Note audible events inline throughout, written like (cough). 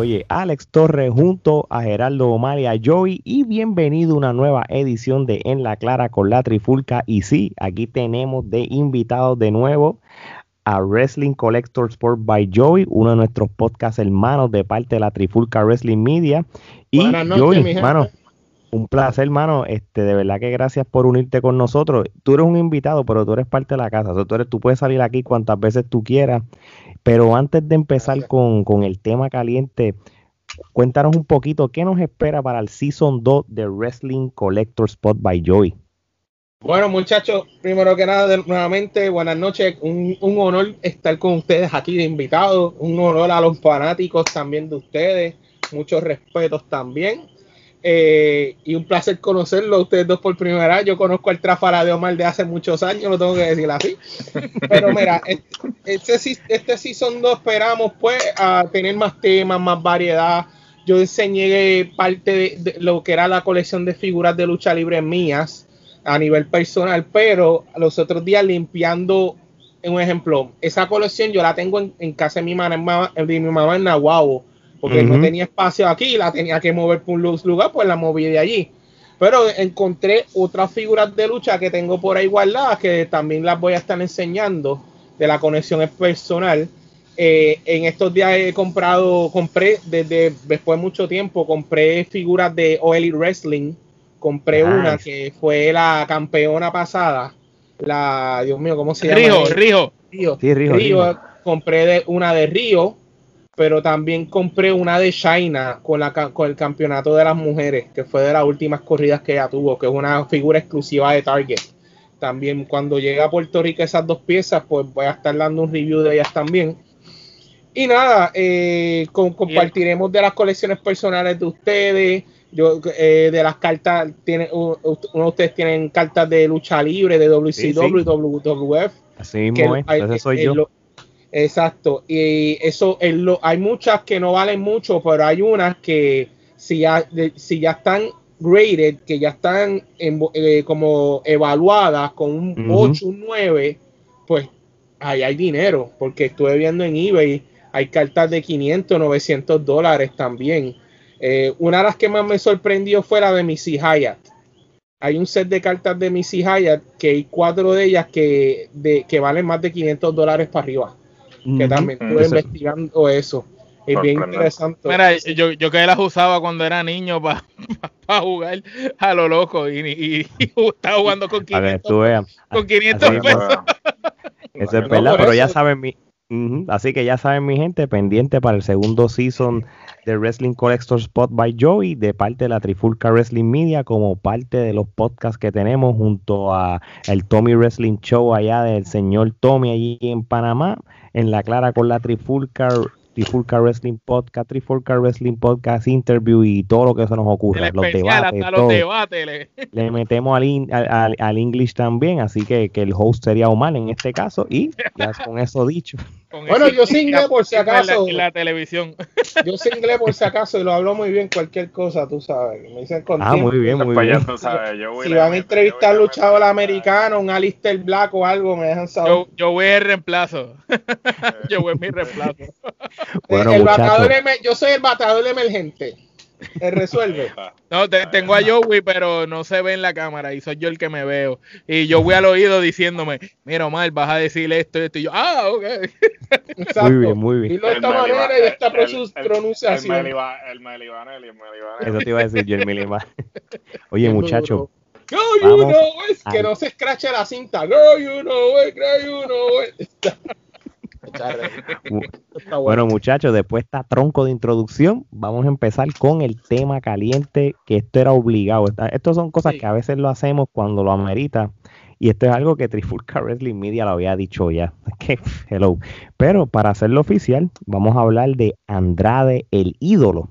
oye Alex Torres junto a Gerardo Omar y a Joey y bienvenido a una nueva edición de En la Clara con la Trifulca. Y sí, aquí tenemos de invitados de nuevo a Wrestling Collector Sport by Joey, uno de nuestros podcast hermanos de parte de la Trifulca Wrestling Media. Y Joey, hermano, un placer, hermano. Este, de verdad que gracias por unirte con nosotros. Tú eres un invitado, pero tú eres parte de la casa. tú, eres, tú puedes salir aquí cuantas veces tú quieras. Pero antes de empezar con, el tema caliente, cuéntanos un poquito qué nos espera para el Season 2 de Wrestling Collector Spot by Joey. Bueno, muchachos, primero que nada, nuevamente, buenas noches. Un, un, honor estar con ustedes aquí de invitados. Un honor a los fanáticos también de ustedes. Muchos respetos también. Eh, y un placer conocerlo ustedes dos por primera vez. Yo conozco al Trafara de Omar de hace muchos años, lo tengo que decir así. Pero mira, (laughs) este, este Season 2 esperamos pues a tener más temas, más variedad. Yo enseñé parte de, lo que era la colección de figuras de lucha libre mías a nivel personal, pero los otros días limpiando, un ejemplo, esa colección yo la tengo en, casa de mi mamá, de mi mamá en Nahuabo porque no tenía espacio aquí, la tenía que mover por un lugar, pues la moví de allí. Pero encontré otras figuras de lucha que tengo por ahí guardadas, que también las voy a estar enseñando de la conexión personal. Eh, en estos días he comprado, compré desde después de mucho tiempo, compré figuras de OL Wrestling. Compré una que fue la campeona pasada. La, Dios mío, ¿cómo se llama? Río, Río. Río. Sí, Río, Río. Compré de, una de Río pero también compré una de China con, la, con el campeonato de las mujeres, que fue de las últimas corridas que ella tuvo, que es una figura exclusiva de Target. También cuando llegue a Puerto Rico esas dos piezas, pues voy a estar dando un review de ellas también. Y nada, eh, compartiremos de las colecciones personales de ustedes. Yo, eh, de las cartas, tiene, uno de ustedes tienen cartas de lucha libre, de WCW, WWF. Así mismo es, soy yo. Exacto, y eso lo, hay muchas que no valen mucho, pero hay unas que si ya, si ya están graded, que ya están eh, como evaluadas con un 8, un 9, pues ahí hay dinero, porque estuve viendo en eBay, hay cartas de 500, 900 dólares también. Eh, una de las que más me sorprendió fue la de Missy Hyatt. Hay un set de cartas de Missy Hyatt que hay cuatro de ellas que, de, que valen más de 500 dólares para arriba que también estuve investigando eso. Es bien interesante. Mira, yo, yo que las usaba cuando era niño para (laughs) jugar a lo loco y, estaba jugando con 500, con 500 pesos. Eso es verdad, pero ya saben mi, así que ya saben mi gente, pendiente para el segundo season de Wrestling Collector Spot by Joey de parte de la Trifulca Wrestling Media como parte de los podcasts que tenemos junto a el Tommy Wrestling Show allá del señor Tommy allí en Panamá en la clara con la Trifulca Trifulca Wrestling Podcast, Trifulca Wrestling Podcast Interview y todo lo que se nos ocurra. los debates, los debates (laughs) le... metemos al, al, English también, así que, que el host sería Omar en este caso. Y ya con eso dicho. bueno, yo sin por si acaso. En la, televisión. Yo sin inglés por si acaso y lo hablo muy bien cualquier cosa, tú sabes. Me dicen con Ah, muy bien, muy bien. si van a entrevistar luchador americano, un Alistair Black o algo, me dejan saber. Yo, yo voy el reemplazo. (laughs) yo voy mi reemplazo. Bueno, el batador, yo soy el batador emergente. Él resuelve. (laughs) No, tengo a Joey, pero no se ve en la cámara y soy yo el que me veo. Y yo voy al oído diciéndome, mira Omar, vas a decir esto y esto. Y yo, ah, ok. Muy bien, muy bien. Y de esta manera y de esta pronunciación. El, el, Eso te iba a decir yo, el. (laughs) Oye, muchacho. Go, you know it. Que no se escrache la cinta. Go, you know it, go, you know it. (laughs) bueno, muchachos, después de esta tronco de introducción, vamos a empezar con el tema caliente, que esto era obligado. Estas son cosas que a veces lo hacemos cuando lo amerita. Y esto es algo que Trifulca Wrestling Media lo había dicho ya. hello. Pero para hacerlo oficial, vamos a hablar de Andrade el ídolo,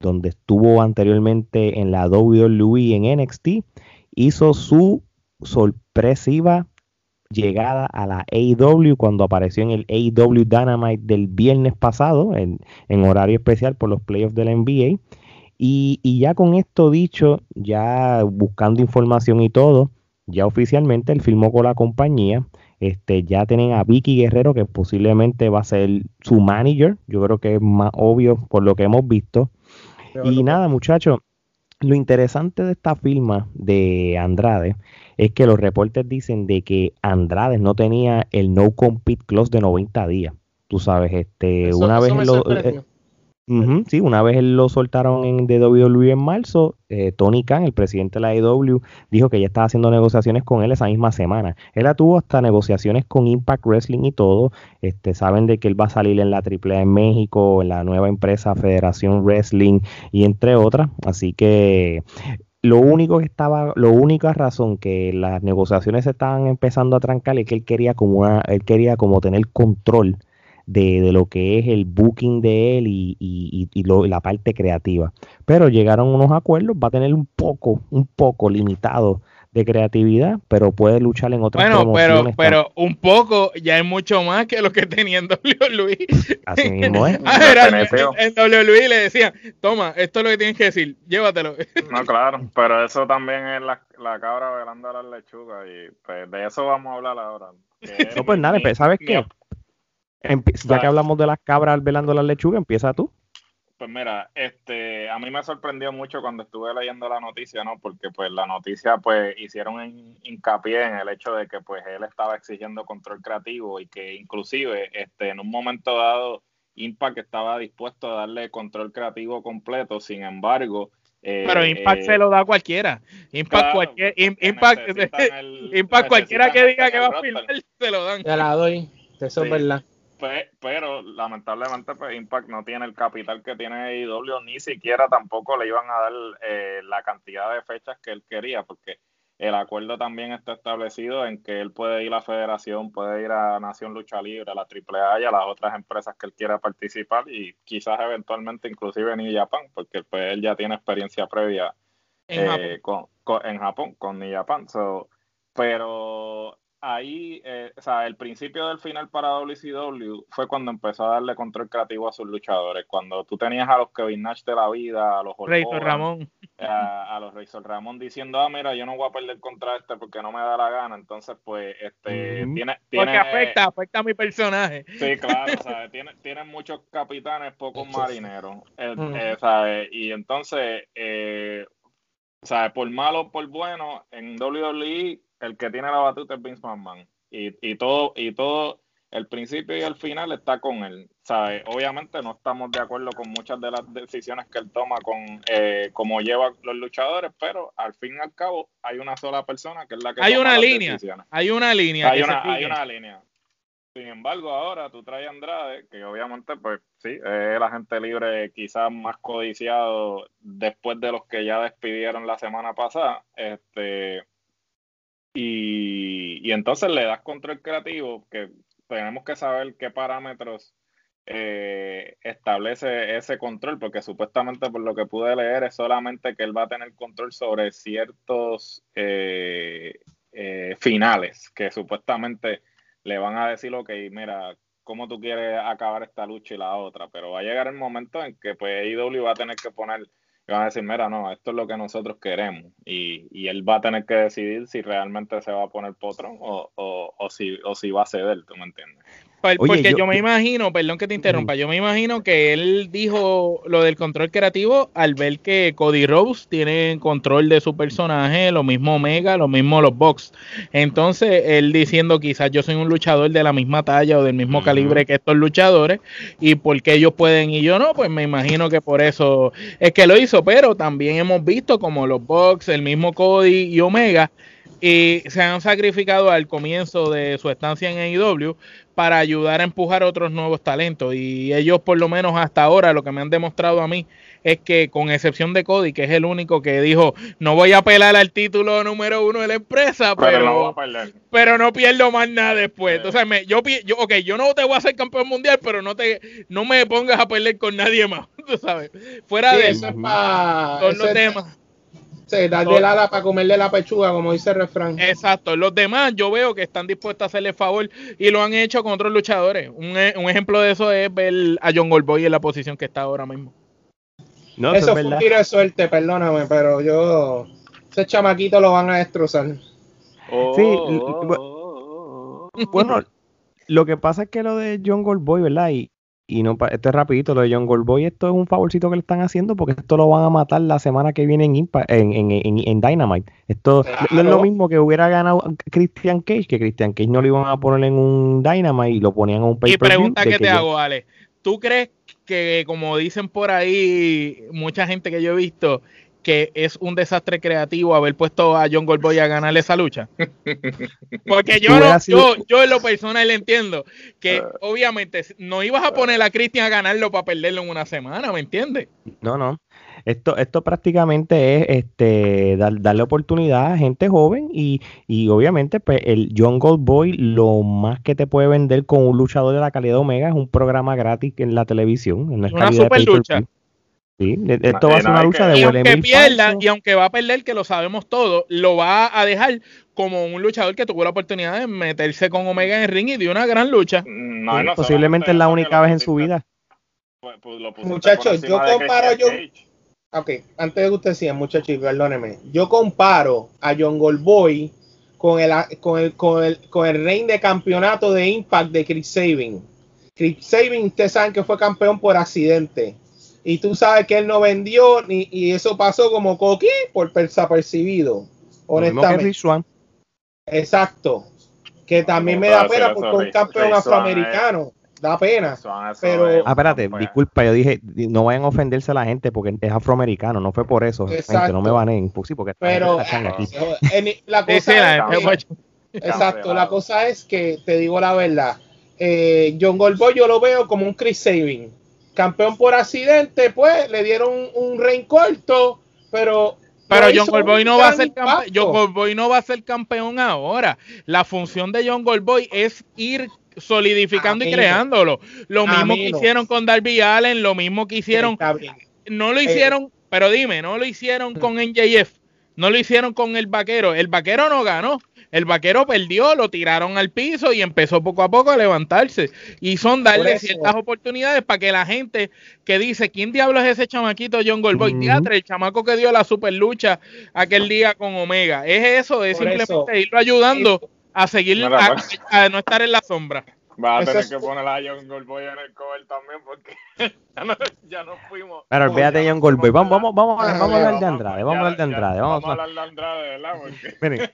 donde estuvo anteriormente en la WWE en NXT. Hizo su sorpresiva llegada a la AEW cuando apareció en el AEW Dynamite del viernes pasado, en, horario especial por los playoffs de la NBA. Y, ya con esto dicho, ya buscando información y todo, ya oficialmente él firmó con la compañía. Este, ya tienen a Vicky Guerrero, que posiblemente va a ser su manager. Yo creo que es más obvio por lo que hemos visto. y nada, muchachos, lo interesante de esta firma de Andrade es que los reportes dicen de que Andrade no tenía el no compete clause de 90 días. Tú sabes, este, una vez lo, sí, una vez lo soltaron en WWE en marzo, eh, Tony Khan, el presidente de la AEW, dijo que ya estaba haciendo negociaciones con él esa misma semana. Él tuvo hasta negociaciones con Impact Wrestling y todo. Este, saben de que él va a salir en la AAA en México, en la nueva empresa Federación Wrestling y entre otras. Así que lo único que estaba, la única razón que las negociaciones estaban empezando a trancar es que él quería como él quería como tener control de, lo que es el booking de él y, y, la parte creativa. Pero llegaron unos acuerdos, va a tener un poco, un poco limitado de creatividad, pero puede luchar en otras Bueno, pero, pero un poco ya es mucho más que lo que tenía en (laughs) WWE. Así mismo es. (laughs) Ah, en, WWE le decían, toma, esto es lo que tienes que decir, llévatelo. (laughs) No, claro, pero eso también es la, la cabra velando a las lechugas y pues de eso vamos a hablar ahora. No, pues nada, pues, ¿sabes qué? ya que hablamos de las cabras velando las lechugas, empieza tú. Pues mira, este, a mí me sorprendió mucho cuando estuve leyendo la noticia, ¿no? Porque pues la noticia pues hicieron hincapié en el hecho de que pues él estaba exigiendo control creativo y que inclusive este, en un momento dado Impact estaba dispuesto a darle control creativo completo, sin embargo... Eh, Pero Impact se lo da a cualquiera. Impact, cualquier, Impact, (laughs) Impact cualquiera que diga que va a filmar, se lo dan. Ya la doy, eso es verdad pero lamentablemente pues Impact no tiene el capital que tiene IW, ni siquiera tampoco le iban a dar eh, la cantidad de fechas que él quería, porque el acuerdo también está establecido en que él puede ir a la federación, puede ir a Nación Lucha Libre, a la AAA y a las otras empresas que él quiera participar y quizás eventualmente inclusive en Japan, porque pues, él ya tiene experiencia previa en, eh, Con, en Japón con New Japan. pero ahí, eh, o sea, el principio del final para WCW fue cuando empezó a darle control creativo a sus luchadores. Cuando tú tenías a los Kevin Nash de la vida, a los Razor Ramón. A, los Razor Ramón diciendo, ah, mira, yo no voy a perder contra este porque no me da la gana. Entonces, pues, este, tiene, tiene, Porque afecta, afecta a mi personaje. Sí, claro, o sea, (laughs) tiene, tienen muchos capitanes, pocos marineros. Eh, y entonces, eh, o sea, por malo o por bueno, en WWE el que tiene la batuta es Vince McMahon. Y, y todo, y todo, el principio y el final está con él. ¿sabe? Obviamente no estamos de acuerdo con muchas de las decisiones que él toma con eh, cómo lleva los luchadores, pero al fin y al cabo hay una sola persona que es la que hay una línea, Hay una línea. Hay, una, hay una línea. Sin embargo, ahora tú traes a Andrade, que obviamente, pues sí, es el agente libre quizás más codiciado después de los que ya despidieron la semana pasada. Este, y, entonces le das control creativo, que tenemos que saber qué parámetros eh, establece ese control, porque supuestamente por lo que pude leer es solamente que él va a tener control sobre ciertos eh, eh, finales, que supuestamente le van a decir, ok, mira, cómo tú quieres acabar esta lucha y la otra, pero va a llegar el momento en que pues IW va a tener que poner van a decir, mira, no, esto es lo que nosotros queremos. Y, y él va a tener que decidir si realmente se va a poner potrón o, o, o, si, o si va a ceder, ¿tú me entiendes? Porque yo, me imagino, perdón que te interrumpa, yo me imagino que él dijo lo del control creativo al ver que Cody Rose tiene control de su personaje, lo mismo Omega, lo mismo los Box. Entonces, él diciendo quizás yo soy un luchador de la misma talla o del mismo calibre que estos luchadores y porque ellos pueden y yo no, pues me imagino que por eso es que lo hizo, pero también hemos visto como los Box, el mismo Cody y Omega y se han sacrificado al comienzo de su estancia en AEW para ayudar a empujar otros nuevos talentos. Y ellos, por lo menos hasta ahora, lo que me han demostrado a mí es que, con excepción de Cody, que es el único que dijo, no voy a apelar al título número uno de la empresa, pero, pero, no, pierdo más nada después. Entonces, me, yo, yo, ok, yo no te voy a hacer campeón mundial, pero no te no me pongas a pelear con nadie más, (laughs) tú sabes. Fuera de eso, son los temas darle el ala para comerle la pechuga, como dice el refrán. Exacto. Los demás yo veo que están dispuestos a hacerle favor y lo han hecho con otros luchadores. Un, e, ejemplo de eso es ver a John Goldboy en la posición que está ahora mismo. No, eso, fue un tiro de suerte, perdóname, pero yo. Ese chamaquito lo van a destrozar. sí, Bueno, lo que pasa es que lo de John Goldboy, ¿verdad? Y, y no, esto es rapidito, lo de John Goldboy, esto es un favorcito que le están haciendo porque esto lo van a matar la semana que viene en, en, Dynamite. Esto no es lo mismo que hubiera ganado Christian Cage, que Christian Cage no lo iban a poner en un Dynamite y lo ponían en un pay Y pregunta que, te hago, Ale. ¿Tú crees que, como dicen por ahí mucha gente que yo he visto, que es un desastre creativo haber puesto a John Goldboy a ganarle esa lucha. (laughs) Porque yo, no, yo, yo en lo personal entiendo que ah. obviamente no ibas a poner a Christian a ganarlo para perderlo en una semana, ¿me entiendes? No, no. Esto, esto prácticamente es este darle oportunidad a gente joven y, y obviamente pues, el John Goldboy lo más que te puede vender con un luchador de la calidad Omega es un programa gratis en la televisión. En una super lucha. Sí, esto va a ser una lucha de y aunque pierda, y aunque va a perder, que lo sabemos todo, lo va a dejar como un luchador que tuvo la oportunidad de meterse con Omega en el ring y dio una gran lucha. posiblemente es la única vez en su vida. Pues, pues, muchachos, yo comparo yo. Ok, antes de que usted siga, muchachos, perdóneme. Yo comparo a John Goldboy con el, con el, con el, con el reign de campeonato de Impact de Chris Sabin. Chris Sabin, ustedes saben que fue campeón por accidente y tú sabes que él no vendió ni, y eso pasó como coqui por desapercibido, honestamente. Exacto. Que también me da pena porque un campeón afroamericano. Da pena. pero... Ah, espérate, disculpa, yo dije, no vayan a ofenderse a la gente porque es afroamericano, no fue por eso. Gente, no me van Pues sí, porque pero, aquí. la cosa es exacto, la cosa es que, te digo la verdad, eh, John Goldboy yo lo veo como un Chris Saving campeón por accidente, pues le dieron un rein corto, pero pero John Goldboy no va a ser campeón. John Goldboy no va a ser campeón ahora. La función de John Goldboy es ir solidificando y creándolo. Lo mismo que hicieron con Darby Allen, lo mismo que hicieron. No lo eh, hicieron, pero dime, no lo hicieron con NJF, no lo hicieron con el vaquero. El vaquero no ganó. El vaquero perdió, lo tiraron al piso y empezó poco a poco a levantarse. Y son darle ciertas oportunidades para que la gente que dice, ¿quién diablo es ese chamaquito John Goldboy? Teatro, el chamaco que dio la super lucha aquel día con Omega. Es eso, es simplemente irlo ayudando a seguir, a no estar en la sombra. Va a tener que poner a John Goldboy en el cover también porque (laughs) ya, no, ya no fuimos. Pero olvídate John Goldboy. Vamos, vamos, vamos, a, vamos a hablar de Andrade. Vamos a hablar de Andrade. Vamos, a hablar de Andrade, ¿verdad? Porque... (laughs) Miren,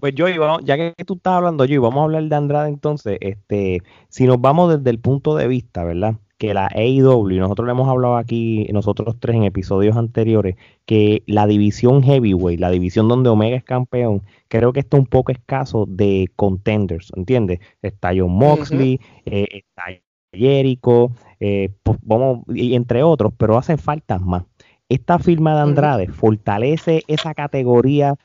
pues yo, ya que tú estás hablando, yo, vamos a hablar de Andrade entonces. Este, si nos vamos desde el punto de vista, ¿verdad? Que la AEW, nosotros le hemos hablado aquí, nosotros tres en episodios anteriores, que la división heavyweight, la división donde Omega es campeón, creo que está un poco escaso de contenders, ¿entiendes? Está John Moxley, eh, está Jericho, eh, pues, vamos, y entre otros, pero hacen falta más. Esta firma de Andrade fortalece esa categoría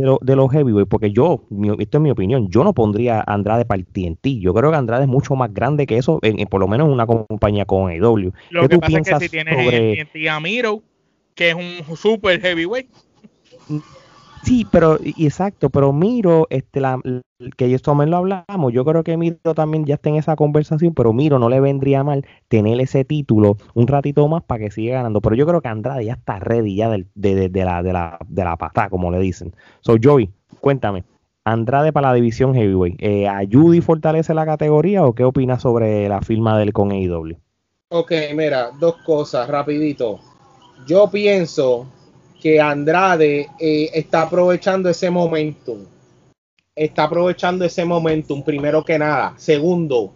de, de los heavyweight, porque yo, esto es mi opinión, yo no pondría a Andrade para el TNT. Yo creo que Andrade es mucho más grande que eso, en, por lo menos en una compañía con AEW. Lo que pasa es que si tienes sobre... en TNT a Miro, que es un super heavyweight. Sí, pero, y exacto, pero Miro, este, la, que esto también lo hablamos, yo creo que Miro también ya está en esa conversación, pero Miro no le vendría mal tener ese título un ratito más para que siga ganando. Pero yo creo que Andrade ya está ready ya de la, de la, de la pata, como le dicen. So, Joey, cuéntame, Andrade para la división heavyweight, eh, ¿ayuda y fortalece la categoría o qué opinas sobre la firma del con AEW? Ok, mira, dos cosas, rapidito. Yo pienso que Andrade eh, está aprovechando ese momentum. Está aprovechando ese momentum, primero que nada. Segundo,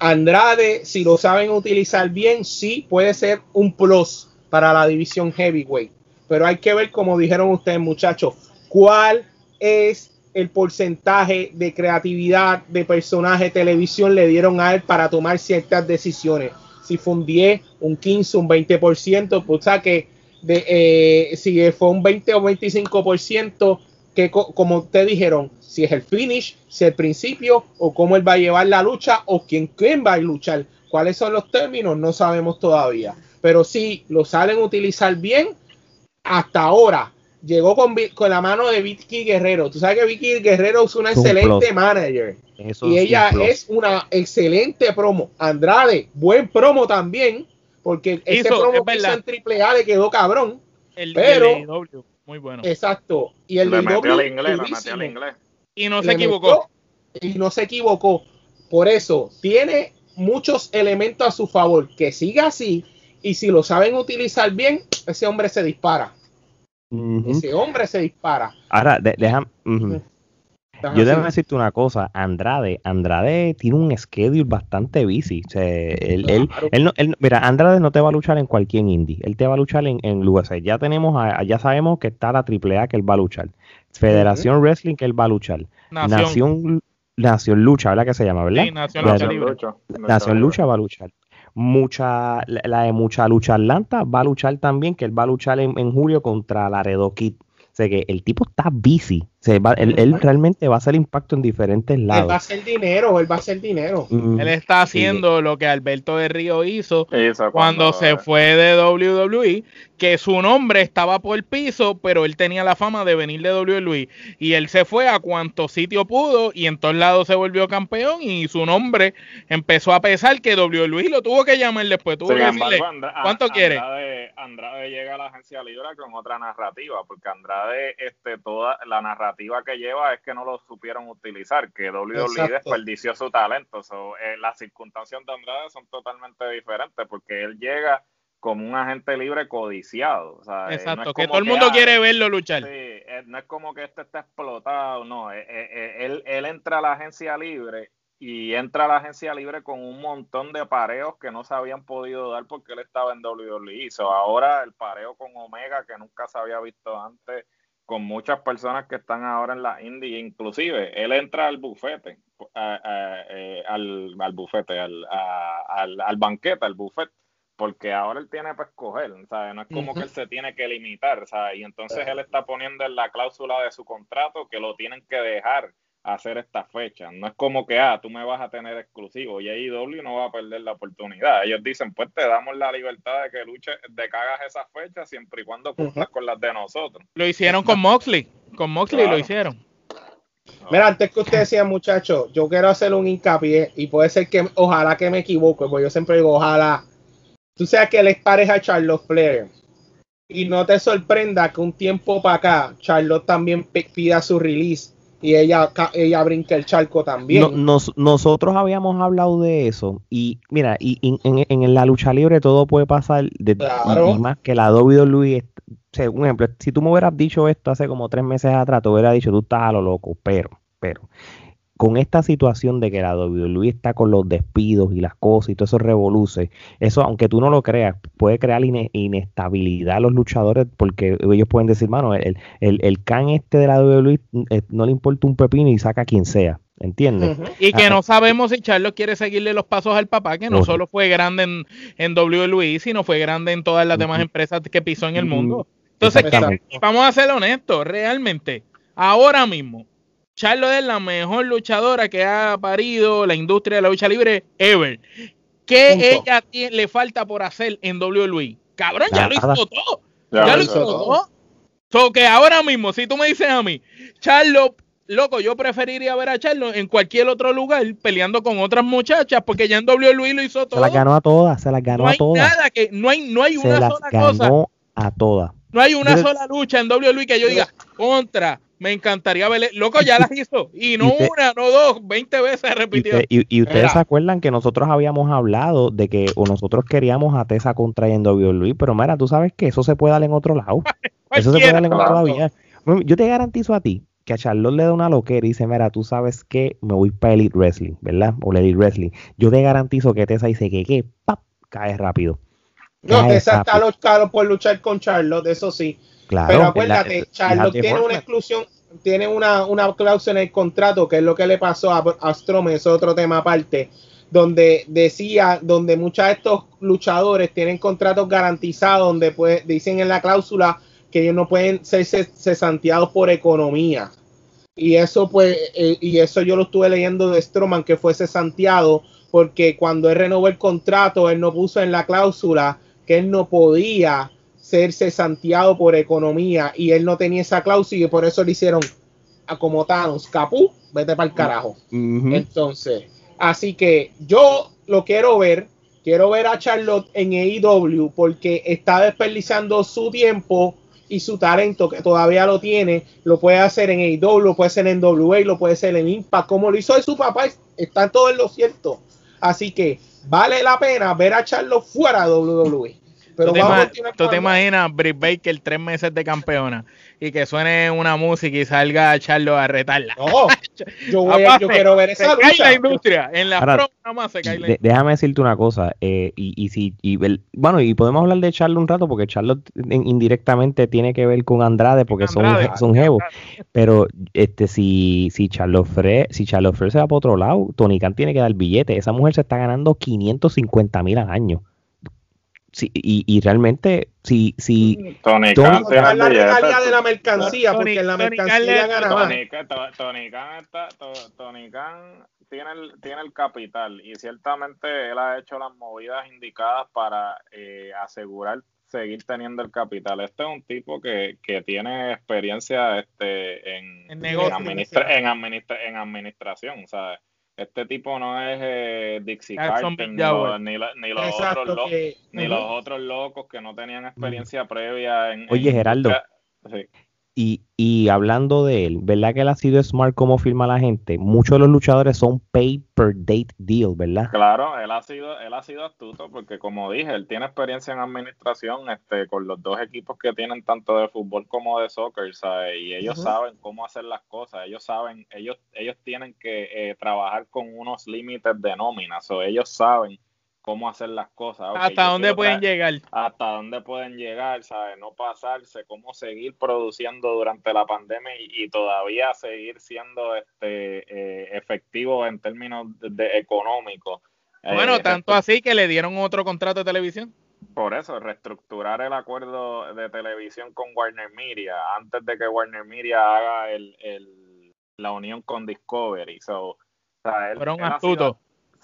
Andrade, si lo saben utilizar bien, sí puede ser un plus para la división heavyweight. Pero hay que ver, como dijeron ustedes, muchachos, cuál es el porcentaje de creatividad de personaje televisión le dieron a él para tomar ciertas decisiones. Si fue un 10, un 15, un 20%, pues o sea que de eh, si fue un 20 o 25%, que como ustedes dijeron, si es el finish, si es el principio, o cómo él va a llevar la lucha, o quién, quién va a luchar. ¿Cuáles son los términos? No sabemos todavía. Pero si lo saben utilizar bien, hasta ahora llegó con, con la mano de Vicky Guerrero. Tú sabes que Vicky Guerrero es una excelente manager. y ella es una excelente promo. Andrade, buen promo también porque ese promo que hizo en Triple A le quedó cabrón. El, pero, muy bueno. Exacto. Y el le metió al inglés, le metió al inglés. Y no se equivocó. y no se equivocó. Por eso tiene muchos elementos a su favor. Que siga así y si lo saben utilizar bien, ese hombre se dispara. Ese hombre se dispara. Ahora, déjame. Yo debo decirte una cosa, Andrade, Andrade tiene un schedule bastante busy. O sea, él, él, mira, Andrade no te va a luchar en cualquier indie, él te va a luchar en, en USA. Ya tenemos, ya sabemos que está la AAA que él va a luchar, Federación Wrestling que él va a luchar, Nación, Nación, Lucha, ¿verdad que se llama, verdad? Sí, Nación, Lucha, Nación Lucha va a luchar. Mucha, la, de Mucha Lucha Atlanta va a luchar también, que él va a luchar en, en julio contra Laredo Kid. O sea que el tipo está busy él, realmente va a hacer impacto en diferentes lados. Él va a hacer dinero, él va a hacer dinero. Mm. él está haciendo lo que Alberto de Río hizo cuando, se fue de WWE, que su nombre estaba por el piso, pero él tenía la fama de venir de WWE. Y él se fue a cuanto sitio pudo y en todos lados se volvió campeón y su nombre empezó a pesar que WWE lo tuvo que llamar después. Tuvo que decirle, ¿cuánto quiere? Andrade, llega a la agencia libre con otra narrativa, porque Andrade, este, toda la narrativa que lleva es que no lo supieron utilizar, que WWE desperdició su talento. Eh, las circunstancias de Andrade son totalmente diferentes porque él llega como un agente libre codiciado. Eh, Exacto, que todo el mundo quiere verlo luchar. Sí, eh, no es como que este está explotado, no. él, él entra a la agencia libre y entra a la agencia libre con un montón de pareos que no se habían podido dar porque él estaba en WWE. ahora el pareo con Omega que nunca se había visto antes con muchas personas que están ahora en la indie, inclusive él entra al bufete, eh, al, al, bufete, al, al, al, banquete, al buffet, porque ahora él tiene para escoger, ¿sabes? no es como que él se tiene que limitar, ¿sabes? y entonces él está poniendo en la cláusula de su contrato que lo tienen que dejar hacer esta fecha. No es como que, ah, tú me vas a tener exclusivo y AEW no va a perder la oportunidad. Ellos dicen, pues te damos la libertad de que luches, de que hagas esas fechas siempre y cuando cumplas con las de nosotros. Lo hicieron con Moxley, con Moxley lo hicieron. Mira, antes que usted decía, muchachos, yo quiero hacer un hincapié y puede ser que, ojalá que me equivoque, porque yo siempre digo, ojalá. Tú seas que él es pareja a Charlotte Flair. Y no te sorprenda que un tiempo para acá, Charlotte también pida su release y ella, ella brinca el charco también. nosotros habíamos hablado de eso y mira, y, en, la lucha libre todo puede pasar de más que la WWE, un ejemplo, si tú me hubieras dicho esto hace como tres meses atrás, te hubiera dicho tú estás a lo loco, pero, pero, con esta situación de que la WWE está con los despidos y las cosas y todo eso revoluce, eso aunque tú no lo creas, puede crear inestabilidad a los luchadores porque ellos pueden decir, mano, el, el, can este de la WWE eh, no le importa un pepino y saca a quien sea. ¿Entiendes? Y que ah, no sabemos si Charlo quiere seguirle los pasos al papá, que no solo fue grande en, en WWE, sino fue grande en todas las demás empresas que pisó en el mundo. Entonces, vamos a ser honestos, realmente, ahora mismo, Charlotte es la mejor luchadora que ha parido la industria de la lucha libre ever. ¿Qué ella le falta por hacer en WWE? Cabrón, ya, lo hizo todo. Ya, lo hizo todo. So que ahora mismo, si tú me dices a mí, Charlotte, loco, yo preferiría ver a Charlotte en cualquier otro lugar peleando con otras muchachas porque ya en WWE lo hizo todo. Se las ganó a todas, se las ganó a todas. Nada que, no hay, no hay una sola ganó a todas. No hay una sola lucha en WWE que yo diga contra me encantaría verle. Loco, ya las hizo. Y no una, no dos, 20 veces repitió. Y, ustedes se acuerdan que nosotros habíamos hablado de que o nosotros queríamos a Tessa contrayendo Luis, pero mira, tú sabes que eso se puede dar en otro lado. (laughs) eso se puede dar en otro lado. Yo te garantizo a ti que a Charlotte le da una loquera y dice, mira, tú sabes que me voy para Elite Wrestling, ¿verdad? O Elite Wrestling. Yo te garantizo que Tessa dice que, que, pap, cae rápido. No, Tessa está los caros por luchar con Charlotte, eso sí pero acuérdate, Charlotte tiene una exclusión, tiene una, una cláusula en el contrato, que es lo que le pasó a, a es otro tema aparte, donde decía, donde muchos de estos luchadores tienen contratos garantizados, donde pues, dicen en la cláusula que ellos no pueden ser cesanteados por economía. Y eso pues, eh, y eso yo lo estuve leyendo de Stroman, que fue cesanteado, porque cuando él renovó el contrato, él no puso en la cláusula que él no podía ser cesanteado por economía y él no tenía esa cláusula y por eso le hicieron acomodados, capú, vete para el carajo. Entonces, así que yo lo quiero ver, quiero ver a Charlotte en AEW porque está desperdiciando su tiempo y su talento que todavía lo tiene, lo puede hacer en AEW, lo puede hacer en WA, lo puede hacer en Impact, como lo hizo de su papá, está todo en lo cierto. Así que vale la pena ver a Charlo fuera de WWE. Pero ¿Tú te, imaginas Britt Baker tres meses de campeona y que suene una música y salga a Charlo a retarla? No, yo, (laughs) voy yo quiero ver esa se Cae la industria, en la Ahora, más se cae la industria. Déjame decirte una cosa, eh, y, y, si, y, bueno, y podemos hablar de Charlo un rato porque Charlo indirectamente tiene que ver con Andrade porque son, son jevos, pero este si, si Charlo Fre, si Charlo Fre se va para otro lado, Tony Khan tiene que dar billete, esa mujer se está ganando 550 mil al año y, y, realmente, si, si Tony, Khan tiene la regalía de la mercancía, porque en la mercancía gana Tony, Tony, Khan está, Tony Khan tiene el, tiene el capital y ciertamente él ha hecho las movidas indicadas para eh, asegurar seguir teniendo el capital. Este es un tipo que, que tiene experiencia este, en, en, en, administra, en, administra, en administración, ¿sabes? Este tipo no es eh, Dixie Carter ni, los, otros ni los otros locos que no tenían experiencia previa en... Oye, Geraldo, sí. Y, y, hablando de él, ¿verdad que él ha sido smart como firma la gente? Muchos de los luchadores son pay per date deal, ¿verdad? Claro, él ha sido, él ha sido astuto porque como dije, él tiene experiencia en administración este, con los dos equipos que tienen tanto de fútbol como de soccer, ¿sabes? Y ellos saben cómo hacer las cosas, ellos saben, ellos, ellos tienen que eh, trabajar con unos límites de nómina, o ellos saben cómo hacer las cosas. ¿Hasta dónde pueden llegar? Hasta dónde pueden llegar, ¿sabes? No pasarse, cómo seguir produciendo durante la pandemia y, todavía seguir siendo este eh, efectivo en términos de, económicos. Bueno, eh, tanto así que le dieron otro contrato de televisión. Por eso, reestructurar el acuerdo de televisión con Warner Media antes de que Warner Media haga el, la unión con Discovery. So, o sea, Fueron astutos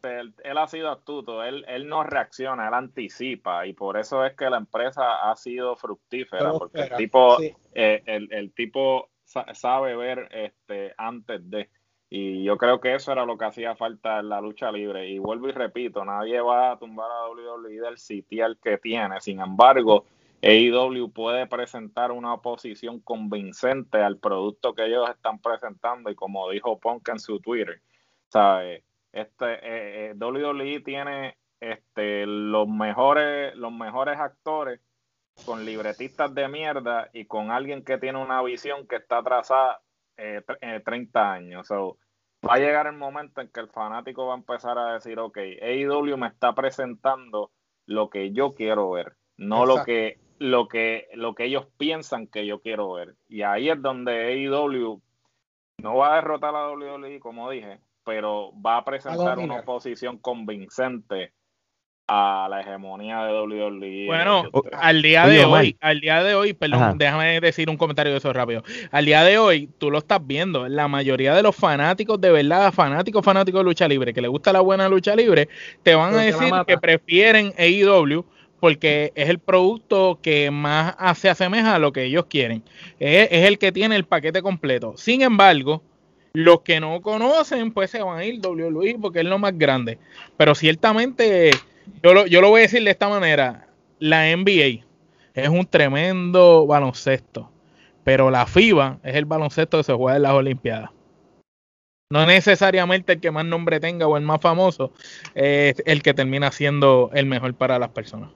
él, ha sido astuto, él, él no reacciona, él anticipa y por eso es que la empresa ha sido fructífera, porque el tipo, eh, el, tipo sabe ver este antes de y yo creo que eso era lo que hacía falta en la lucha libre y vuelvo y repito, nadie va a tumbar a WWE del sitial que tiene, sin embargo, AEW puede presentar una oposición convincente al producto que ellos están presentando y como dijo Punk en su Twitter, ¿sabes? Este, eh, eh WWE tiene este, los, mejores, los mejores actores con libretistas de mierda y con alguien que tiene una visión que está atrasada eh, 30 eh, años. va a llegar el momento en que el fanático va a empezar a decir, ok, AEW me está presentando lo que yo quiero ver, no lo que, lo, que, lo que ellos piensan que yo quiero ver. Y ahí es donde AEW no va a derrotar a WWE, como dije, pero va a presentar una oposición convincente a la hegemonía de WWE. Bueno, al día de hoy, al día de hoy, perdón, déjame decir un comentario de eso rápido. Al día de hoy, tú lo estás viendo, la mayoría de los fanáticos de verdad, fanáticos, fanáticos de lucha libre, que le gusta la buena lucha libre, te van a decir que prefieren AEW porque es el producto que más se asemeja a lo que ellos quieren. es el que tiene el paquete completo. Sin embargo, los que no conocen, pues se van a ir WWE porque es lo más grande. Pero ciertamente, yo lo, yo lo voy a decir de esta manera: la NBA es un tremendo baloncesto, pero la FIBA es el baloncesto que se juega en las Olimpiadas. No necesariamente el que más nombre tenga o el más famoso es el que termina siendo el mejor para las personas.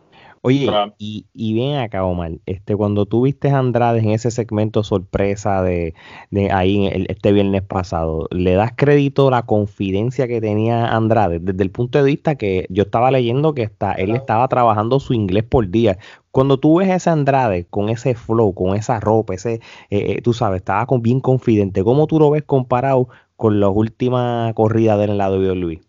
Oye, y, y, bien acá, Omar, este, cuando tú viste a Andrade en ese segmento sorpresa de, de ahí este viernes pasado, ¿le das crédito a la confidencia que tenía Andrade? Desde el punto de vista que yo estaba leyendo que está, él estaba trabajando su inglés por día. Cuando tú ves a ese Andrade con ese flow, con esa ropa, ese, eh, eh, tú sabes, estaba con, bien confidente, ¿cómo tú lo ves comparado con las últimas corridas del lado de Luis?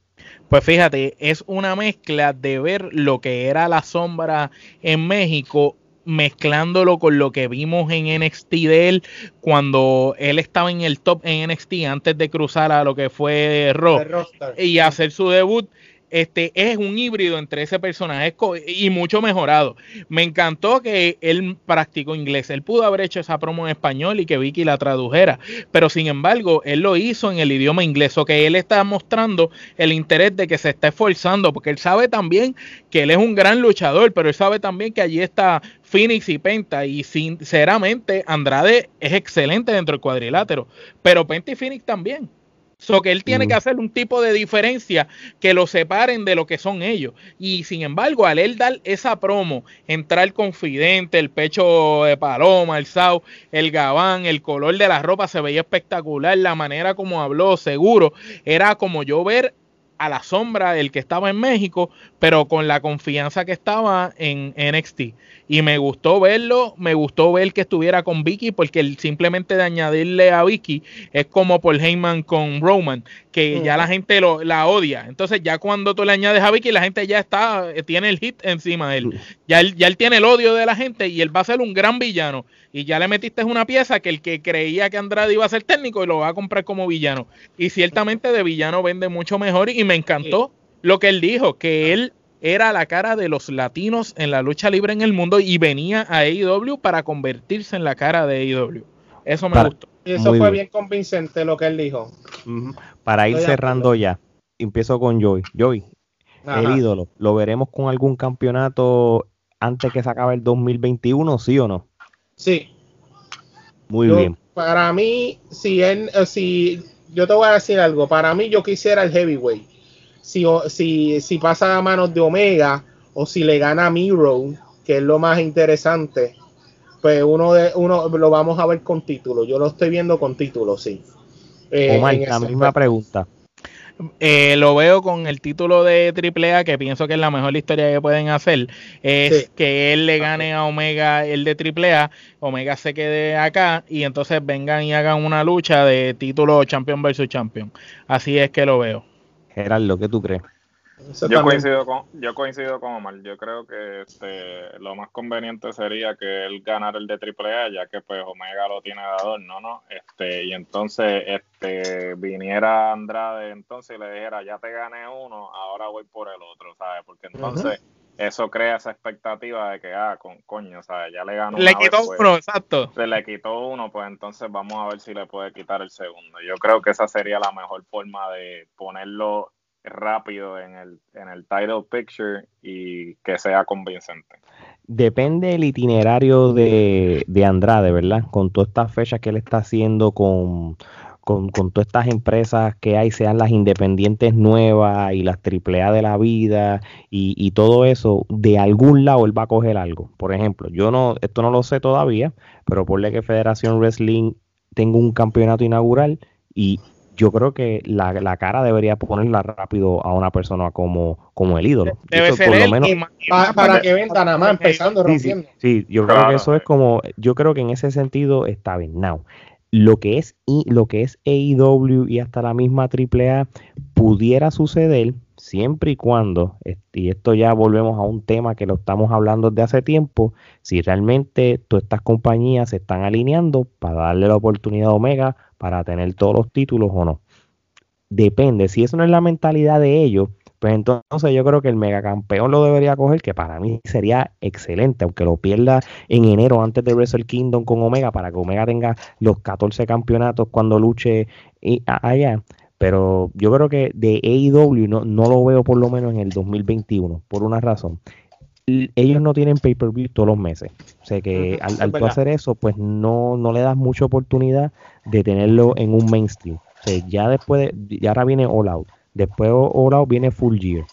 Pues fíjate, es una mezcla de ver lo que era la sombra en México mezclándolo con lo que vimos en NXT de él cuando él estaba en el top en NXT antes de cruzar a lo que fue Raw y hacer su debut este es un híbrido entre ese personaje y mucho mejorado. Me encantó que él practicó inglés. Él pudo haber hecho esa promo en español y que Vicky la tradujera, pero sin embargo, él lo hizo en el idioma inglés, o que él está mostrando el interés de que se está esforzando, porque él sabe también que él es un gran luchador, pero él sabe también que allí está Phoenix y Penta, y sinceramente Andrade es excelente dentro del cuadrilátero, pero Penta y Phoenix también. So que él tiene que hacer un tipo de diferencia que lo separen de lo que son ellos. Y sin embargo, al él dar esa promo, entrar confidente, el pecho de paloma, el sao, el gabán, el color de la ropa se veía espectacular, la manera como habló, seguro, era como yo ver a la sombra el que estaba en México, pero con la confianza que estaba en NXT. Y me gustó verlo, me gustó ver que estuviera con Vicky, porque el, simplemente de añadirle a Vicky es como por Heyman con Roman, que ya la gente lo, la odia. Entonces ya cuando tú le añades a Vicky, la gente ya está, eh, tiene el hit encima de él. Ya, él. ya él tiene el odio de la gente y él va a ser un gran villano. Y ya le metiste una pieza que el que creía que Andrade iba a ser técnico y lo va a comprar como villano. Y ciertamente de villano vende mucho mejor y me encantó lo que él dijo, que él era la cara de los latinos en la lucha libre en el mundo y venía a AEW para convertirse en la cara de AEW. Eso me gustó. Y eso fue bien. convincente lo que él dijo. Para ir cerrando ya, empiezo con Joy. Joy, el ídolo, ¿lo veremos con algún campeonato antes que se acabe el 2021, sí o no? Sí. Muy bien. Para mí, si, él, eh, si yo te voy a decir algo, para mí yo quisiera el heavyweight si, si, si pasa a manos de Omega o si le gana a Miro, que es lo más interesante, pues uno, de, uno lo vamos a ver con título. Yo lo estoy viendo con título, sí. Eh, Omar, la misma pregunta. Eh, lo veo con el título de AAA, que pienso que es la mejor historia que pueden hacer, es que él le gane a Omega el de AAA, Omega se quede acá y entonces vengan y hagan una lucha de título champion versus champion. Así es que lo veo. Gerardo, ¿qué tú crees? Yo coincido, con, yo coincido con Omar. Yo creo que este, lo más conveniente sería que él ganara el de AAA, ya que pues Omega lo tiene dado, ¿no? ¿no? Este, y entonces este, viniera Andrade entonces y le dijera, ya te gané uno, ahora voy por el otro, ¿sabes? Porque entonces eso crea esa expectativa de que, ah, con, coño, ¿sabes? Ya le ganó. Le quitó pues, uno, exacto. Se le quitó uno, pues entonces vamos a ver si le puede quitar el segundo. Yo creo que esa sería la mejor forma de ponerlo rápido en el, en el title picture y que sea convincente. Depende el itinerario de, de Andrade, ¿verdad? Con todas estas fechas que él está haciendo con, con, todas estas empresas que hay, sean las independientes nuevas y las AAA de la vida y, y, todo eso, de algún lado él va a coger algo. Por ejemplo, yo no, esto no lo sé todavía, pero por que Federación Wrestling tengo un campeonato inaugural y yo creo que la, cara debería ponerla rápido a una persona como, como el ídolo. Debe ser por lo menos, para, que venda nada más empezando rompiendo. Sí, yo creo que eso es como, yo creo que en ese sentido está bien. Now, lo que es lo que es AEW y hasta la misma AAA pudiera suceder siempre y cuando, y esto ya volvemos a un tema que lo estamos hablando desde hace tiempo, si realmente todas estas compañías se están alineando para darle la oportunidad a Omega para tener todos los títulos o no. Depende, si eso no es la mentalidad de ellos, pues entonces yo creo que el megacampeón lo debería coger, que para mí sería excelente, aunque lo pierda en enero antes de Wrestle Kingdom con Omega, para que Omega tenga los 14 campeonatos cuando luche allá. Pero yo creo que de AEW no, no lo veo por lo menos en el 2021, por una razón. Ellos no tienen pay-per-view todos los meses. O sea que al, al hacer eso, pues no, no le das mucha oportunidad de tenerlo en un mainstream. O sea, ya después, de, ya ahora viene All Out. Después All Out viene Full Gear.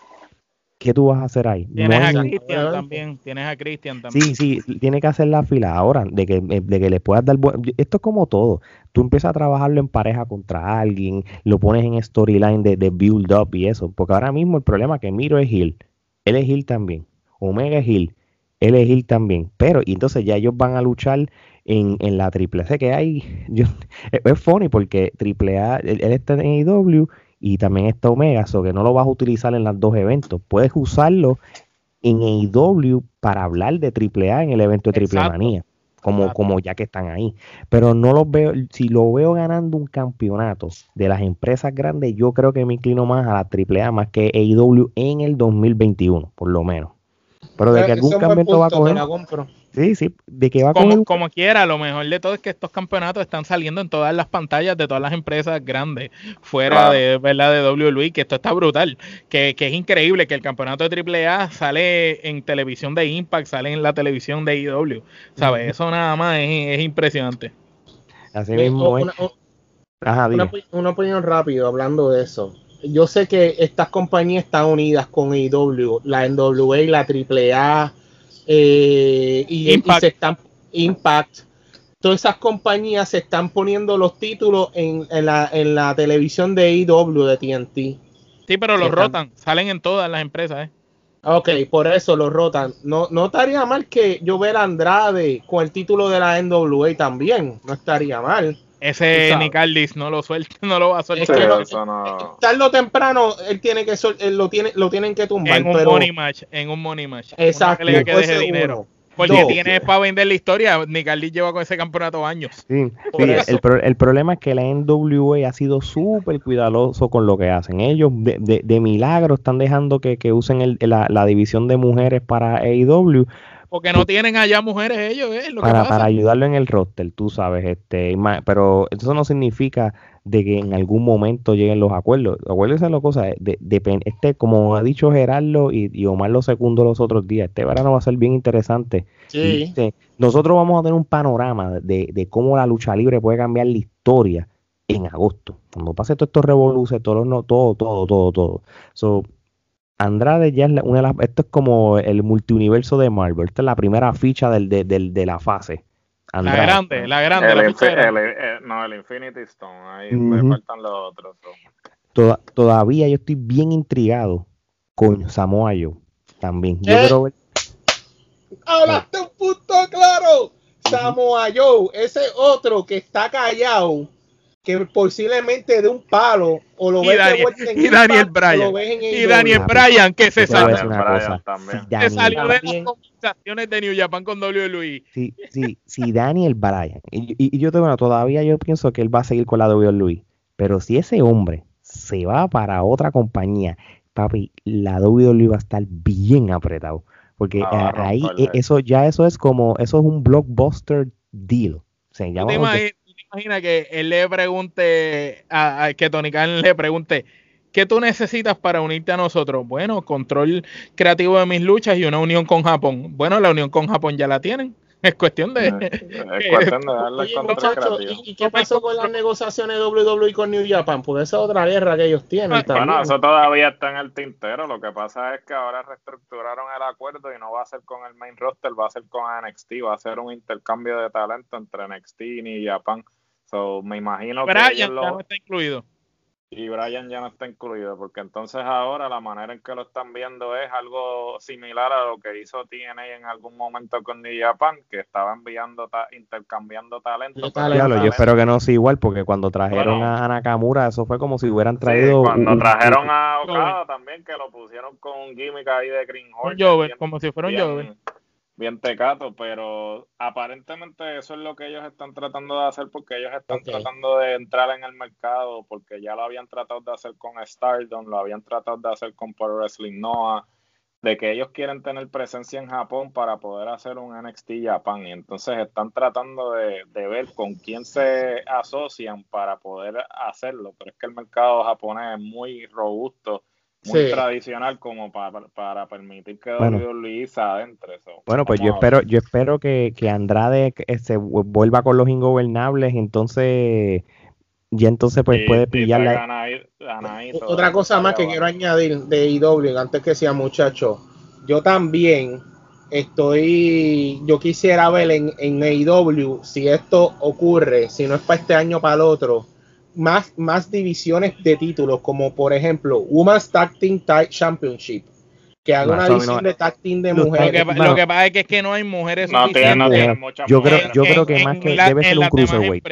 ¿Qué tú vas a hacer ahí? Tienes a Christian también, tienes a Christian también. Sí, sí, tiene que hacer la fila ahora, de que, de que le puedas dar... Esto es como todo. Tú empiezas a trabajarlo en pareja contra alguien, lo pones en storyline de, de build up y eso. Porque ahora mismo el problema que Miro es Hill, él es Hill también. Omega es Hill, él es Hill también. Pero, y entonces ya ellos van a luchar en, en la triple C que hay. (laughs) Yo, es funny porque triple A, él, está en IW y también está Omega, so que no lo vas a utilizar en los dos eventos. Puedes usarlo en AEW para hablar de AAA en el evento de Triple Manía. como, como ya que están ahí. Pero no los veo, si lo veo ganando un campeonato de las empresas grandes, yo creo que me inclino más a la AAA más que AEW en el 2021, por lo menos. Pero de que algún campeonato va a coger. Sí, sí, de que va como, como quiera, lo mejor de todo es que estos campeonatos están saliendo en todas las pantallas de todas las empresas grandes, fuera de verdad de WWE, que esto está brutal, que, que, es increíble que el campeonato de AAA sale en televisión de Impact, sale en la televisión de AEW, ¿sabes? Eso nada más es, impresionante. Así mismo una, una, opinión rápido hablando de eso. Yo sé que estas compañías están unidas con AEW, la NWA y la AAA eh, y, Impact. se están Impact. Todas esas compañías se están poniendo los títulos en, la, en la televisión de IW de TNT. Sí, pero los rotan, salen en todas las empresas, ¿eh? Ok, por eso los rotan. No, no estaría mal que yo vea a Andrade con el título de la NWA también. No estaría mal. Ese Nicaldis no lo suelta, (laughs) no lo va a soltar. Tarde o temprano él tiene que lo tiene, lo tienen que tumbar. En un money match, en un money match. Exacto. que deje dinero. Porque tiene para vender la historia. Nicaldis lleva con ese campeonato años. Sí, el, el, problema es que la NWA ha sido súper cuidadoso con lo que hacen. Ellos de, de, de milagro están dejando que, que usen el, la, la, división de mujeres para AEW porque no tienen allá mujeres ellos, ¿eh? para, para ayudarlo en el roster, tú sabes, este, pero eso no significa de que en algún momento lleguen los acuerdos. Acuérdense la cosa, de, de, este, como ha dicho Gerardo y, Omar lo segundo los otros días, este verano va a ser bien interesante. Sí. Este, nosotros vamos a tener un panorama de, de, cómo la lucha libre puede cambiar la historia en agosto. Cuando pase todo esto revoluce, todo, no, todo, todo, todo, todo. So, Andrade ya es una de las, esto es como el multiuniverso de Marvel, esta es la primera ficha del, de, de la fase. La grande, la grande. El, eh, no, el Infinity Stone, ahí me faltan los otros. todavía yo estoy bien intrigado con Samoa Joe también. Yo quiero ver... Hablaste un punto claro. Samoa Joe, ese otro que está callado que posiblemente de un palo o lo ves de vuelta en y Daniel Bryan. y Daniel Bryan que se salió se salió de las conversaciones de New Japan con WWE sí sí sí Daniel Bryan y, y, yo bueno, todavía yo pienso que él va a seguir con la WWE pero si ese hombre se va para otra compañía papi la WWE va a estar bien apretado porque ahí e, eso ya eso es como eso es un blockbuster deal. Se llama imagina que él le pregunte, a, que Tony Khan le pregunte, ¿qué tú necesitas para unirte a nosotros? Bueno, control creativo de mis luchas y una unión con Japón. Bueno, la unión con Japón ya la tienen. (laughs) Es cuestión de. Es (laughs) cuestión de darle ¿y, qué pasó con las negociaciones de WWE con New Japan? Porque esa es otra guerra que ellos tienen. Bueno, eso todavía está en el tintero. Lo que pasa es que ahora reestructuraron el acuerdo y no va a ser con el main roster, va a ser con NXT. Va a ser un intercambio de talento entre NXT y New Japan. So, me imagino que. Brian ya no está incluido. Y Brian ya no está incluido, porque entonces ahora la manera en que lo están viendo es algo similar a lo que hizo TNA en algún momento con New Japan, que estaba enviando, intercambiando talento. Claro, yo espero que no sea igual, porque cuando trajeron a Nakamura, eso fue como si hubieran traído. cuando trajeron a Okada también, que lo pusieron con un gimmick ahí de Green Hornet. como si fuera un Joven bien tecato, pero aparentemente eso es lo que ellos están tratando de hacer porque ellos están tratando de entrar en el mercado porque ya lo habían tratado de hacer con Stardom, lo habían tratado de hacer con Pro Wrestling Noah, de que ellos quieren tener presencia en Japón para poder hacer un NXT Japan. Y entonces están tratando de, de ver con quién se asocian para poder hacerlo, pero es que el mercado japonés es muy robusto muy tradicional como para, para permitir que bueno. Se adentre. bueno, pues yo espero, yo espero que, que Andrade se vuelva con los ingobernables, entonces ya entonces pues puede pillar la... Otra cosa más que quiero añadir de IW antes que sea muchacho, yo también estoy, yo quisiera ver en, en AEW si esto ocurre, si no es para este año para el otro, más, más divisiones de títulos, como por ejemplo Women's Tag Team Championship, que haga una división de tag team de mujeres. Lo que, pasa es que, es que no hay mujeres no suficientes. yo creo, yo creo que más que debe ser un cruiserweight.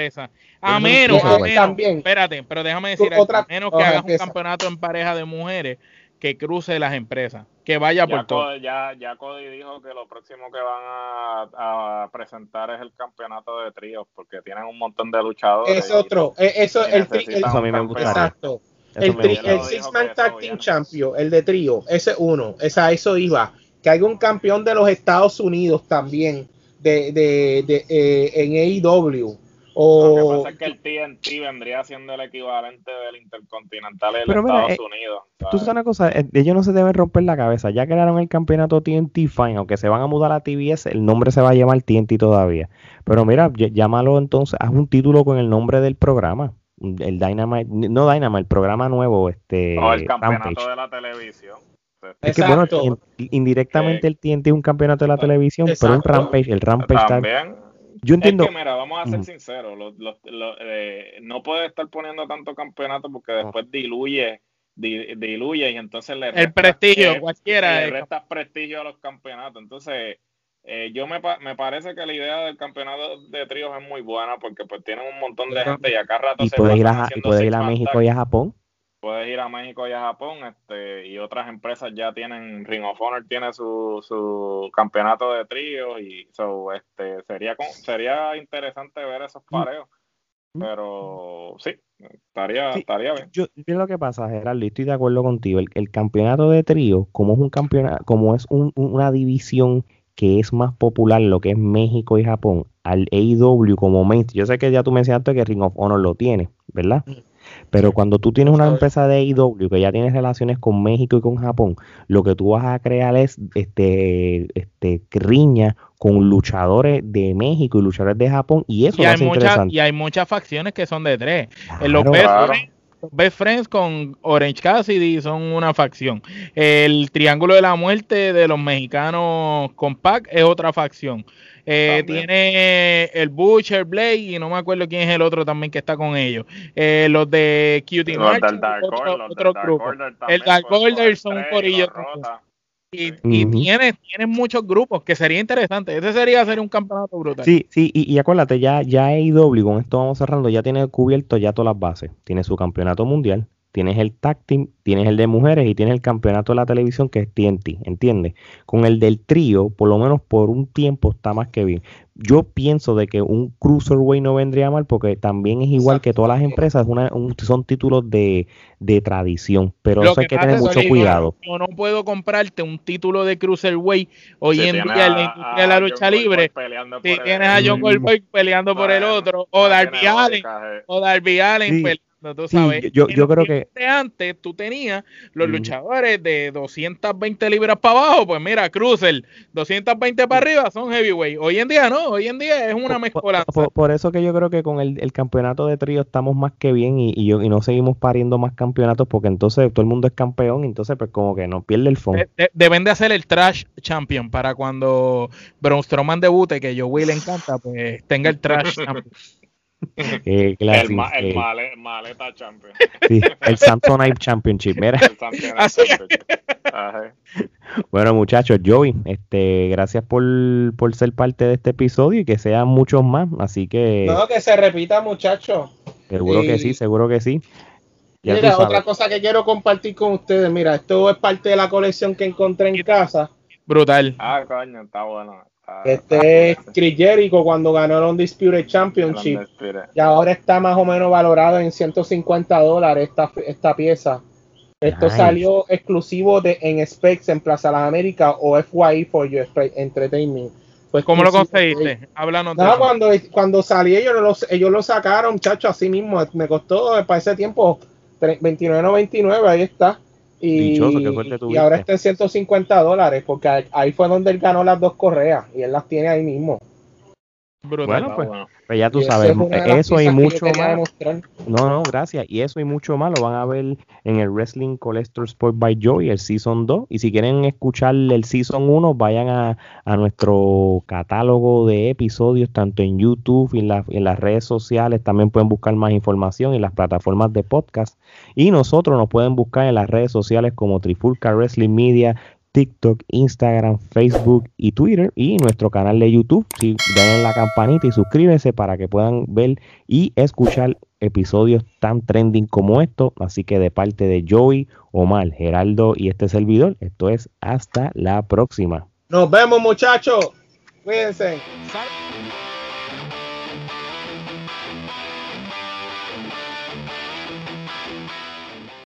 A menos, a menos también. espérate, pero déjame decir, a menos que hagas un campeonato en pareja de mujeres que cruce las empresas. Que vaya Ya, por todo. Cody, ya, ya Cody dijo que lo próximo que van a, a presentar es el campeonato de tríos, porque tienen un montón de luchadores. Es otro. eh, Eso, y el, tri- necesitan el- Eso a mí me un gustaría. exacto. Eso El, tri- Six Man Tag. Team Champion, el de trío, ese uno, esa, eso iba. Que hay un campeón de los Estados Unidos también de, de, de, eh, en AEW. Lo que pasa es que el TNT vendría siendo el equivalente del Intercontinental de Estados eh, Unidos. Tú ¿sabes? sabes una cosa, eh, ellos no se deben romper la cabeza. Ya crearon el campeonato TNT Fine, aunque se van a mudar a TBS, el nombre se va a llamar TNT todavía. Pero mira, ll- llámalo entonces, haz un título con el nombre del programa. El Dynamite, no Dynamite, el programa nuevo, este O el campeonato Rampage. de la televisión. Es que bueno, Exacto. in- indirectamente Eh, el TNT es un campeonato de la televisión, pero un exacto. Rampage, el Rampage está... Yo entiendo, Es que, mira, vamos a ser sinceros. los- los- los, eh, no puede estar poniendo tanto campeonato porque después diluye, di- diluye y entonces le El prestigio, eh, cualquiera. le restas prestigio a los campeonatos. Entonces, eh, yo me, pa- me parece que la idea del campeonato de tríos es muy buena porque pues tienen un montón de gente y acá rato y se puedes ir a, y puedes ir a México y a Japón. Puedes ir a México y a Japón, este, y otras empresas ya tienen, Ring of Honor tiene su, su campeonato de tríos y so, este, sería con- sería interesante ver esos pareos. Mm. Pero sí, estaría, Sí, estaría bien. Yo, yo lo que pasa, Gerardo, y estoy de acuerdo contigo, el, el campeonato de trío, como es un campeonato, como es un- un- una división que es más popular, lo que es México y Japón, al AEW como main, yo sé que ya tú mencionaste que Ring of Honor lo tiene, ¿verdad? Mm. Pero cuando tú tienes una empresa de AEW que ya tiene relaciones con México y con Japón, lo que tú vas a crear es este, este riña con luchadores de México y luchadores de Japón, y eso y, lo hay hace muchas, interesante. y hay muchas facciones que son de tres. En los Claro. Best, Claro. Friends, los Best Friends con Orange Cassidy son una facción. El Triángulo de la Muerte de los mexicanos con Pac es otra facción. Eh, tiene el Butcher, Blade y no me acuerdo quién es el otro también que está con ellos. Eh, los de Cutie Los March, del Dark otro, Order, los del otro Dark grupo. Order también, El Dark pues, Order por son un y corillo. Y, y Ujú. tienes, tienes muchos grupos que sería interesante. Ese sería hacer un campeonato brutal. Sí, sí, y, y acuérdate, ya, ya AEW, con esto vamos cerrando, ya tiene cubierto ya todas las bases. Tiene su campeonato mundial, tienes el tag team, tienes el de mujeres y tienes el campeonato de la televisión que es TNT, ¿entiendes? Con el del trío, por lo menos por un tiempo está más que bien. Yo pienso de que un cruiserweight no vendría mal porque también es igual que todas las empresas, una, un- son títulos de, de tradición, pero Lo eso hay que tener mucho cuidado. Yo no puedo comprarte un título de Cruiserweight hoy Si en día en la industria a de la lucha libre. Si tienes el- a John. Goldberg peleando por el otro, o Darby Allen, o Darby Allen Sí. peleando, tú Sí, sabes. yo- yo creo que- antes tú tenías los luchadores de 220 libras para abajo, pues mira, Cruiser, 220 para arriba son heavyweight. Hoy en día no, hoy en día es una mezcolanza. Por, por eso que yo creo que con el, el campeonato de trío estamos más que bien y, y, yo, y no seguimos pariendo más campeonatos porque entonces todo el mundo es campeón y entonces pues como que nos pierde el fondo. De- de- deben de hacer el Trash Champion para cuando Braun Strowman debute, que yo Will le encanta, pues tenga el Trash Champion. (laughs) (laughs) Eh, El, ma- el eh, male- maleta champion. sí, el Samsonite Championship. Mira, El. Championship. Ajá. bueno muchachos, Joey, este, gracias por, por ser parte de este episodio y que sean muchos más. Así que no, que se repita, muchachos. seguro que sí, seguro que sí. Ya Mira, otra cosa que quiero compartir con ustedes. Mira, esto es parte de la colección que encontré en casa. Brutal. Ah, coño, está bueno. Está- Este es está Chris Jericho cuando ganó el Undisputed Championship. Spirit. Y ahora está más o menos valorado en 150 dólares esta, esta pieza. Esto Nice. salió exclusivo de en Specs en Plaza Las Américas o FYE for Your Entertainment. Fue ¿Cómo lo conseguiste? Háblanos de No, cuando, cuando salí ellos lo, ellos lo sacaron, muchachos, así mismo. Me costó para ese tiempo tre- 29.99, ahí está. Y, Dichoso, qué suerte y ahora está en 150 dólares, porque ahí fue donde él ganó las dos correas y él las tiene ahí mismo. Brutal. Bueno, pues, bueno. Pues ya tú Y eso sabes, es eso y mucho más. No, no, gracias. Y eso y mucho más lo van a ver en el Wrestling Collector Sport by Joy, el Season 2. Y si quieren escuchar el Season 1, vayan a, a nuestro catálogo de episodios, tanto en YouTube y en, la- en las redes sociales. También pueden buscar más información en las plataformas de podcast. Y nosotros nos pueden buscar en las redes sociales como Trifulca Wrestling Media, TikTok, Instagram, Facebook y Twitter y nuestro canal de YouTube. Si den la campanita y suscríbanse para que puedan ver y escuchar episodios tan trending como esto. Así que de parte de Joey, Omar, Geraldo y este servidor, esto es hasta la próxima. Nos vemos muchachos. Cuídense.